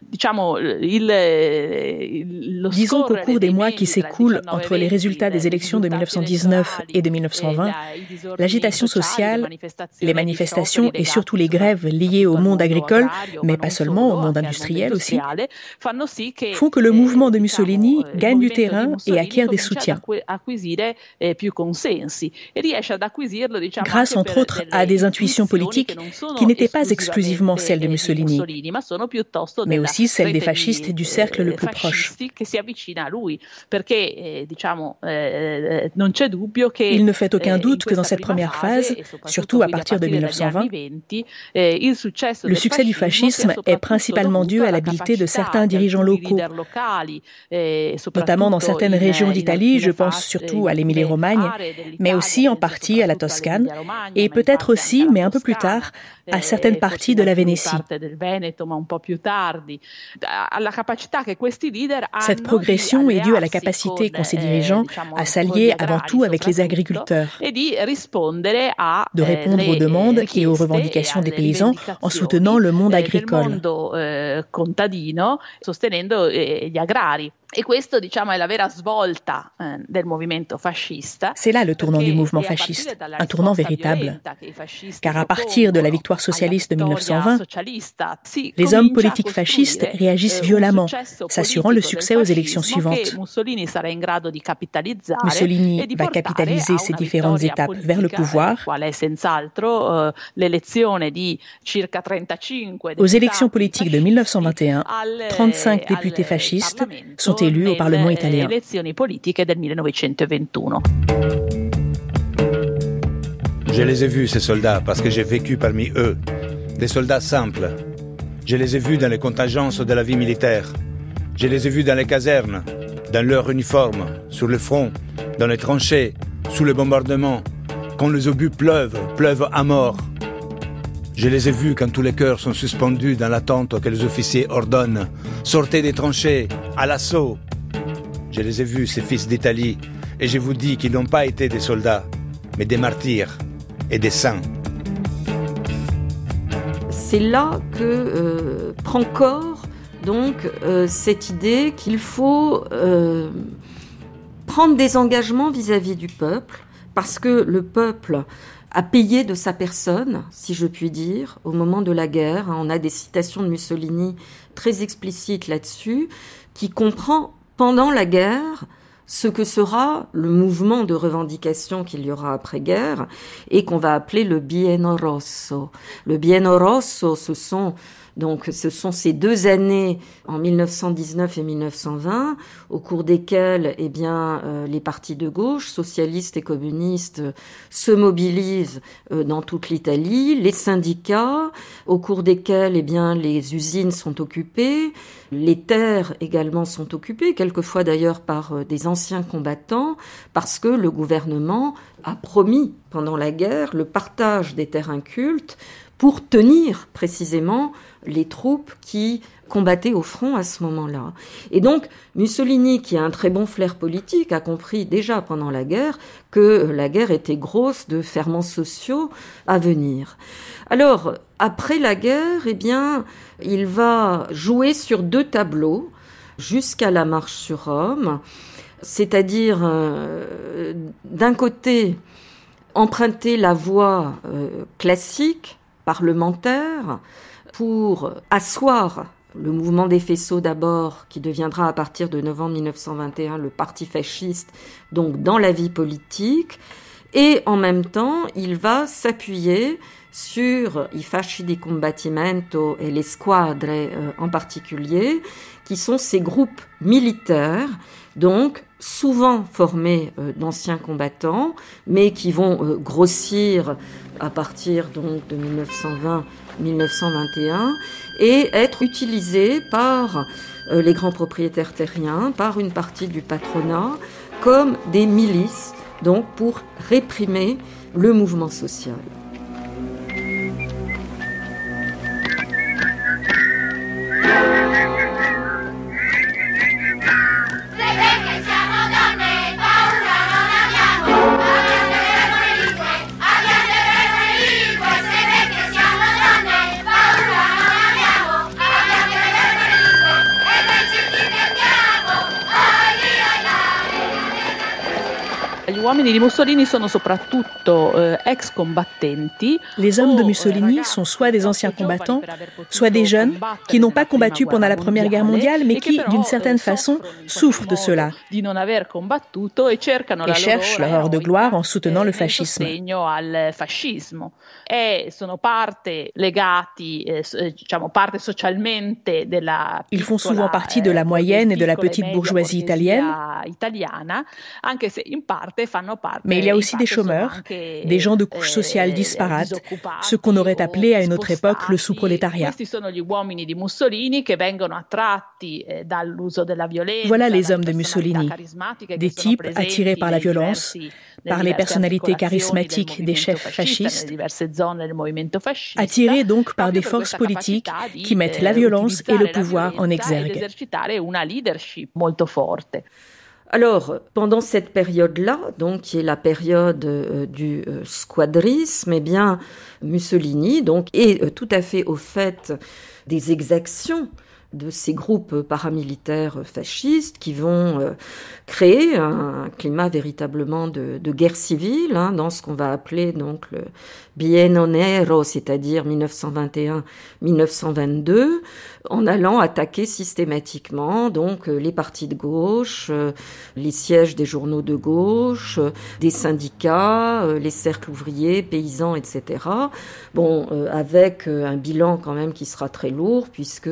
Diciamo, il, il, Disons qu'au cours des mois qui s'écoulent entre les résultats des élections de 1919 et de 1920, l'agitation sociale, les manifestations et surtout les grèves liées au monde agricole, mais pas seulement au monde industriel aussi, font que le mouvement de Mussolini Mussolini gagne du terrain et acquiert des soutiens. Grâce entre autres à des intuitions politiques qui n'étaient pas exclusivement celles de Mussolini, mais aussi celles des fascistes du cercle le plus proche. Il ne fait aucun doute que dans cette première phase, surtout à partir de 1920, le succès du fascisme est principalement dû à l'habileté de certains dirigeants locaux, notamment dans certaines régions d'Italie, je pense surtout à l'Émilie-Romagne, mais aussi en partie à la Toscane, et peut-être aussi, mais un peu plus tard, à certaines parties de la Vénétie. Cette progression est due à la capacité qu'ont ces dirigeants à s'allier avant tout avec les agriculteurs, de répondre aux demandes et aux revendications des paysans en soutenant le monde agricole. E questo, diciamo, è la vera svolta eh, del movimento fascista. C'est là le tournant du mouvement fasciste, un tournant véritable. Car à partir de la victoire socialiste de 1920, les hommes politiques fascistes réagissent eh, violemment, s'assurant le succès aux élections suivantes. Mussolini va capitaliser ces différentes étapes vers le pouvoir. Aux élections politiques de 1921, 35 députés fascistes sont élus au Parlement italien. Je les ai vus, ces soldats, parce que j'ai vécu parmi eux. Des soldats simples. Je les ai vus dans les contingences de la vie militaire. Je les ai vus dans les casernes, dans leur uniforme, sur le front, dans les tranchées, sous le bombardement, quand les obus pleuvent, pleuvent à mort. Je les ai vus quand tous les cœurs sont suspendus dans l'attente que les officiers ordonnent. Sortez des tranchées, à l'assaut. Je les ai vus, ces fils d'Italie, et je vous dis qu'ils n'ont pas été des soldats, mais des martyrs et des saints. C'est là que euh, prend corps donc euh, cette idée qu'il faut euh, prendre des engagements vis à -vis du peuple, parce que le peuple a payé de sa personne, si je puis dire, au moment de la guerre. On a des citations de Mussolini très explicites là-dessus, qui comprend pendant la guerre ce que sera le mouvement de revendication qu'il y aura après-guerre et qu'on va appeler le Bienno Rosso. Le Bienno Rosso, ce sont donc ce sont ces deux années en 1919 et 1920 au cours desquelles eh bien euh, les partis de gauche, socialistes et communistes se mobilisent euh, dans toute l'Italie, les syndicats au cours desquels eh bien les usines sont occupées, les terres également sont occupées, quelquefois d'ailleurs par euh, des anciens combattants parce que le gouvernement a promis pendant la guerre le partage des terres incultes pour tenir précisément les troupes qui combattaient au front à ce moment-là. Et donc, Mussolini, qui a un très bon flair politique, a compris déjà pendant la guerre que la guerre était grosse de ferments sociaux à venir. Alors, après la guerre, eh bien, il va jouer sur deux tableaux jusqu'à la marche sur Rome, c'est-à-dire, euh, d'un côté, emprunter la voie euh, classique parlementaire pour asseoir le mouvement des faisceaux d'abord, qui deviendra à partir de novembre 1921 le parti fasciste, donc dans la vie politique, et en même temps, il va s'appuyer sur i fasci di combattimento et les squadres euh, en particulier, qui sont ces groupes militaires, donc souvent formés euh, d'anciens combattants, mais qui vont euh, grossir à partir de 1920-1921 et être utilisés par euh, les grands propriétaires terriens, par une partie du patronat, comme des milices, donc pour réprimer le mouvement social. Les hommes de Mussolini sont soit des anciens combattants, soit des jeunes qui n'ont pas combattu pendant la Première Guerre mondiale, mais qui, d'une certaine façon, souffrent de cela. et cherchent leur heure de gloire en soutenant le fascisme. Ils font souvent partie de la moyenne et de la petite bourgeoisie italienne, mais il y a aussi des chômeurs, des gens de couches sociales disparates, ce qu'on aurait appelé à une autre époque le sous-prolétariat. Voilà les hommes de Mussolini, des types attirés par la violence, par les personnalités charismatiques des chefs fascistes, attirés donc par des forces politiques qui mettent la violence et le pouvoir en exergue. Alors, pendant cette période-là, donc qui est la période euh, du euh, squadrisme, eh bien, Mussolini donc est euh, tout à fait au fait des exactions de ces groupes paramilitaires fascistes qui vont euh, créer un climat véritablement de, guerre civile hein, dans ce qu'on va appeler donc le bienno nero, c'est-à-dire 1921-1922, en allant attaquer systématiquement donc euh, les partis de gauche, euh, les sièges des journaux de gauche, des syndicats, les cercles ouvriers, paysans, etc. Bon, avec un bilan quand même qui sera très lourd puisque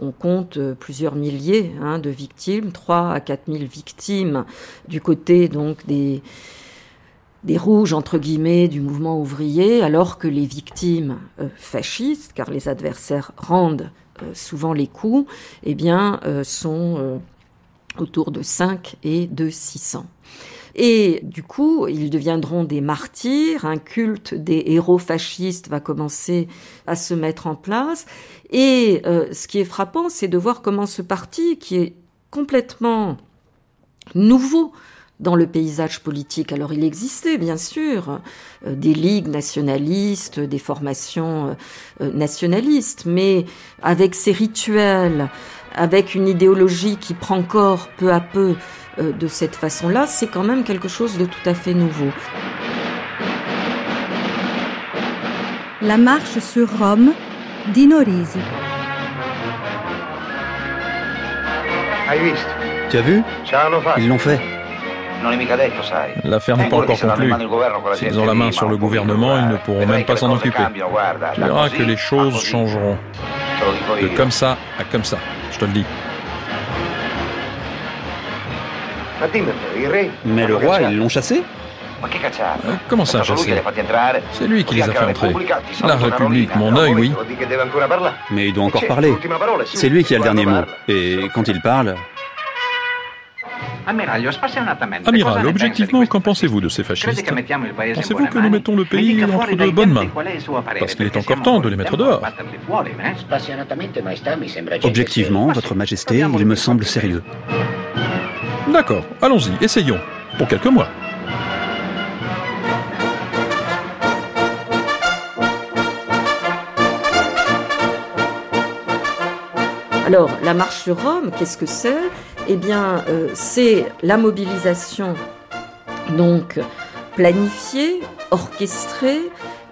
on compte euh, plusieurs milliers hein, de victimes, 3 à 4 000 victimes du côté donc des des rouges entre guillemets du mouvement ouvrier, alors que les victimes euh, fascistes, car les adversaires rendent souvent les coups, eh bien, sont autour de 5 et de 600. Et du coup, ils deviendront des martyrs, un culte des héros fascistes va commencer à se mettre en place. Et euh, ce qui est frappant, c'est de voir comment ce parti, qui est complètement nouveau, dans le paysage politique. Alors il existait bien sûr euh, des ligues nationalistes, des formations euh, nationalistes, mais avec ces rituels, avec une idéologie qui prend corps peu à peu euh, de cette façon-là, c'est quand même quelque chose de tout à fait nouveau. La marche sur Rome d'Ino Risi. Tu as vu? Ils l'ont fait. L'affaire n'est pas encore conclue. S'ils ont la main sur le gouvernement, ils ne pourront même pas s'en occuper. Tu verras que les choses changeront. De comme ça à comme ça, je te le dis. Mais le roi, ils l'ont chassé. Euh, Comment ça, chassé? C'est lui qui les a fait entrer. La République, mon œil, oui. Mais il doit encore parler. C'est lui qui a le dernier mot. Et quand il parle... Amiral, objectivement, qu'en pensez-vous de ces fascistes? Pensez-vous que nous mettons le pays entre de bonnes mains? Parce qu'il est encore temps de les mettre dehors. Objectivement, Votre Majesté, il me semble sérieux. D'accord, allons-y, essayons. Pour quelques mois. Alors, la marche sur Rome, qu'est-ce que c'est? Eh bien, euh, c'est la mobilisation, donc planifiée, orchestrée,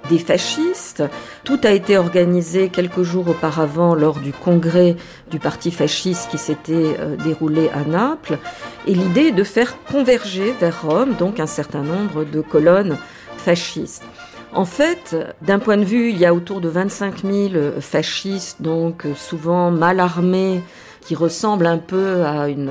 des fascistes. Tout a été organisé quelques jours auparavant lors du congrès du parti fasciste qui s'était euh, déroulé à Naples. Et l'idée est de faire converger vers Rome donc un certain nombre de colonnes fascistes. En fait, d'un point de vue, il y a autour de 25 000 fascistes, donc souvent mal armés, qui ressemblent un peu à une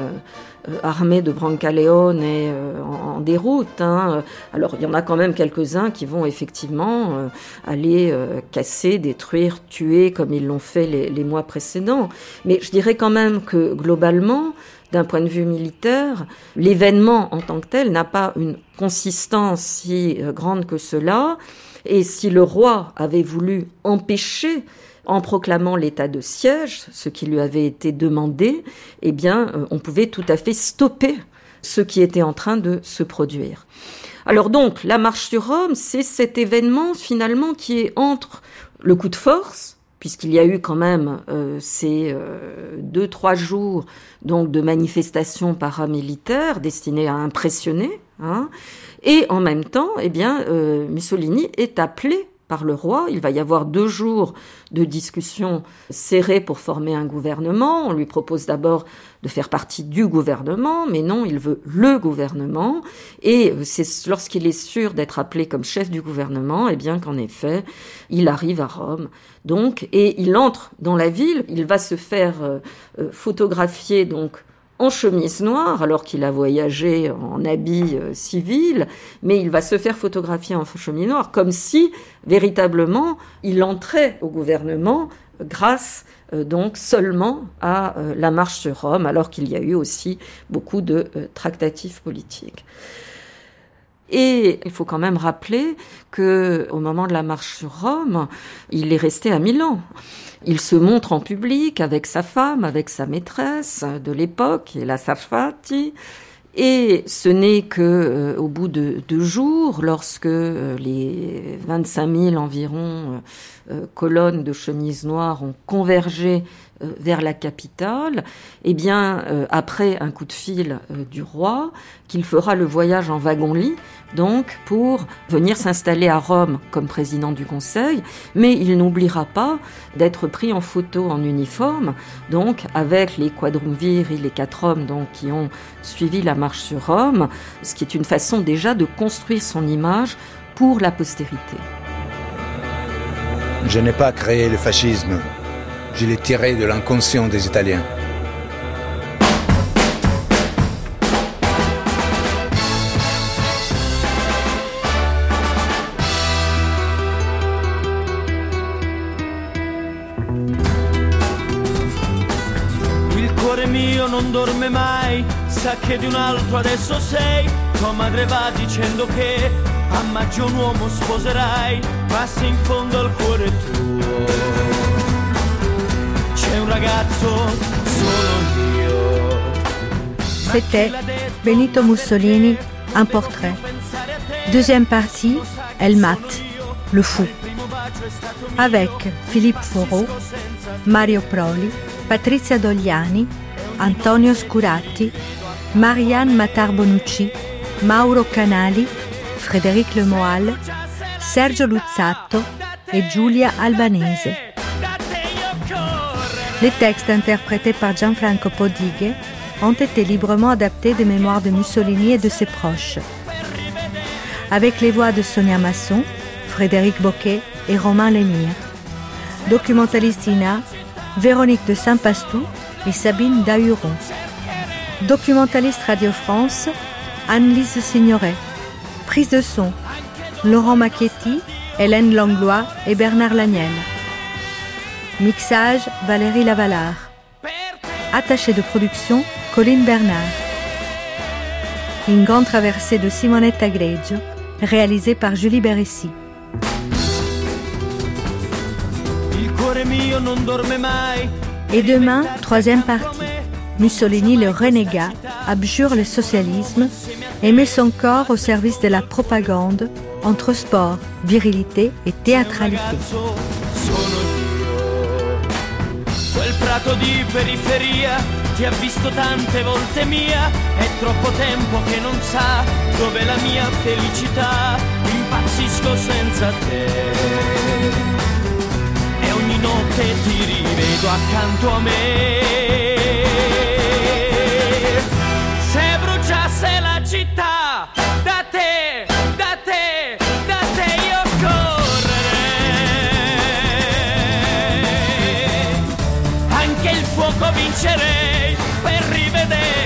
euh, armée de Brancaleone euh, en, déroute. Hein. Alors il y en a quand même quelques-uns qui vont effectivement euh, aller casser, détruire, tuer comme ils l'ont fait les, les mois précédents. Mais je dirais quand même que globalement, d'un point de vue militaire, l'événement en tant que tel n'a pas une consistance si grande que cela. Et si le roi avait voulu empêcher en proclamant l'état de siège, ce qui lui avait été demandé, eh bien, euh, on pouvait tout à fait stopper ce qui était en train de se produire. Alors donc, la marche sur Rome, c'est cet événement finalement qui est entre le coup de force, puisqu'il y a eu quand même euh, ces euh, deux trois jours donc de manifestations paramilitaires destinées à impressionner Hein. Et en même temps, eh bien, euh, Mussolini est appelé par le roi. Il va y avoir deux jours de discussions serrées pour former un gouvernement. On lui propose d'abord de faire partie du gouvernement, mais non, il veut le gouvernement. Et c'est lorsqu'il est sûr d'être appelé comme chef du gouvernement, eh bien qu'en effet, il arrive à Rome. Donc, et il entre dans la ville. Il va se faire euh, euh, photographier donc en chemise noire, alors qu'il a voyagé en habit euh, civil, mais il va se faire photographier en chemise noire, comme si véritablement il entrait au gouvernement grâce euh, donc seulement à euh, la marche sur Rome, alors qu'il y a eu aussi beaucoup de tractatifs politiques. Et il faut quand même rappeler que au moment de la marche sur Rome, il est resté à Milan. Il se montre en public avec sa femme, avec sa maîtresse de l'époque, la Sarfati. Et ce n'est que euh, au bout de deux jours, lorsque euh, les 25 000 environ euh, colonnes de chemises noires ont convergé vers la capitale, eh bien, après un coup de fil du roi, qu'il fera le voyage en wagon-lit donc pour venir s'installer à Rome comme président du Conseil, mais il n'oubliera pas d'être pris en photo en uniforme, donc avec les quadrumvirs et les quatre hommes donc, qui ont suivi la marche sur Rome, ce qui est une façon déjà de construire son image pour la postérité. Je n'ai pas créé le fascisme, je l'ai tiré de l'inconscient des Italiens. dorme mai, sa che di un altro adesso sei, tua madre va dicendo che a maggio un uomo sposerai, se in fondo al cuore tuo c'è un ragazzo solo io. C'était Benito Mussolini, un portrait. Deuxième partie, El Mat, le fou. Avec Philippe Foreau, Mario Proli, Patrizia Dogliani, Antonio Scuratti, Marianne Matar-Bonucci, Mauro Canali, Frédéric Lemoal, Sergio Luzzatto et Giulia Albanese. Les textes interprétés par Gianfranco Podighe ont été librement adaptés des mémoires de Mussolini et de ses proches. Avec les voix de Sonia Masson, Frédéric Boquet et Romain Lémire. Documentaliste Véronique de Saint-Pastou et Sabine Dahuron. Documentaliste Radio France, Anne-Lise Signoret. Prise de son, Laurent Macchetti, Hélène Langlois et Bernard Lagnel. Mixage, Valérie Lavalard. Attaché de production, Colline Bernard. Une grande traversée de Simonetta Greggio, réalisée par Julie Beressi. Et demain, troisième partie. Mussolini, le renégat, abjure le socialisme et met son corps au service de la propagande entre sport, virilité et théâtralité. Quel prato di periferia ti ha visto tante volte mia, è troppo tempo che non sa dove la mia felicità, impazzisco senza te. Ogni notte ti rivedo accanto a me. Se bruciasse la città, vincerei per rivedere